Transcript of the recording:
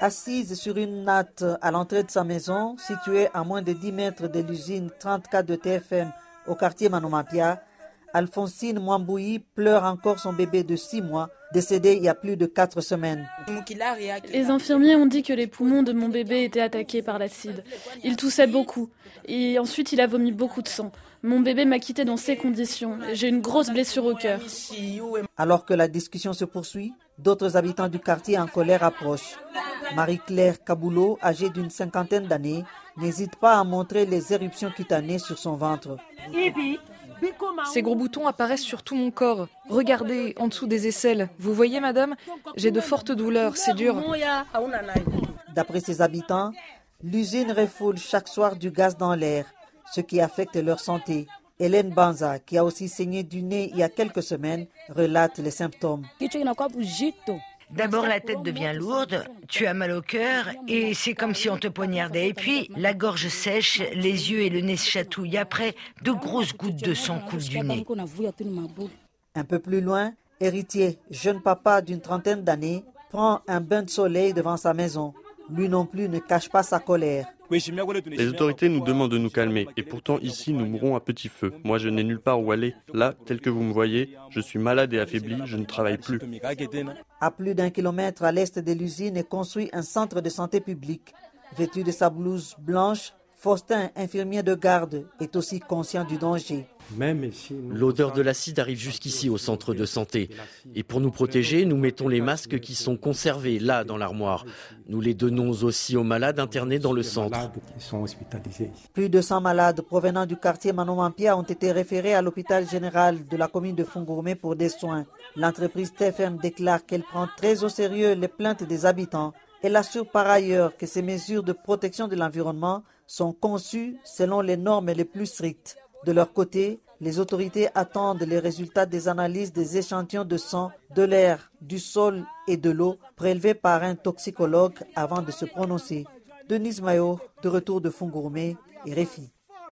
Assise sur une natte à l'entrée de sa maison, située à moins de 10 mètres de l'usine 34 de TFM au quartier Manomapia, Alphonsine Mwambouyi pleure encore son bébé de 6 mois, décédé il y a plus de 4 semaines. Les infirmiers ont dit que les poumons de mon bébé étaient attaqués par l'acide. Il toussait beaucoup. Et ensuite, il a vomi beaucoup de sang. Mon bébé m'a quitté dans ces conditions. J'ai une grosse blessure au cœur. Alors que la discussion se poursuit, d'autres habitants du quartier en colère approchent. Marie-Claire Kaboulot, âgée d'une cinquantaine d'années, n'hésite pas à montrer les éruptions cutanées sur son ventre. Ces gros boutons apparaissent sur tout mon corps. Regardez, en dessous des aisselles. Vous voyez, madame? J'ai de fortes douleurs, c'est dur. D'après ses habitants, l'usine refoule chaque soir du gaz dans l'air, ce qui affecte leur santé. Hélène Banza, qui a aussi saigné du nez il y a quelques semaines, relate les symptômes. D'abord, la tête devient lourde, tu as mal au cœur et c'est comme si on te poignardait. Et puis, la gorge sèche, les yeux et le nez chatouillent. Après, de grosses gouttes de sang coulent du nez. Un peu plus loin, héritier, jeune papa d'une trentaine d'années, prend un bain de soleil devant sa maison. Lui non plus ne cache pas sa colère. Les autorités nous demandent de nous calmer et pourtant ici nous mourons à petit feu. Moi je n'ai nulle part où aller. Là, tel que vous me voyez, je suis malade et affaibli, je ne travaille plus. À plus d'un kilomètre à l'est de l'usine est construit un centre de santé publique. Vêtu de sa blouse blanche, Faustin, infirmier de garde, est aussi conscient du danger. L'odeur de l'acide arrive jusqu'ici au centre de santé. Et pour nous protéger, nous mettons les masques qui sont conservés là dans l'armoire. Nous les donnons aussi aux malades internés dans le centre. Plus de 100 malades provenant du quartier Manomampia ont été référés à l'hôpital général de la commune de Fungourmé pour des soins. L'entreprise TFM déclare qu'elle prend très au sérieux les plaintes des habitants. Elle assure par ailleurs que ces mesures de protection de l'environnement sont conçues selon les normes les plus strictes. De leur côté, les autorités attendent les résultats des analyses des échantillons de sang, de l'air, du sol et de l'eau prélevés par un toxicologue avant de se prononcer. Denise Mayo, de retour de Fungourmé et Réfi.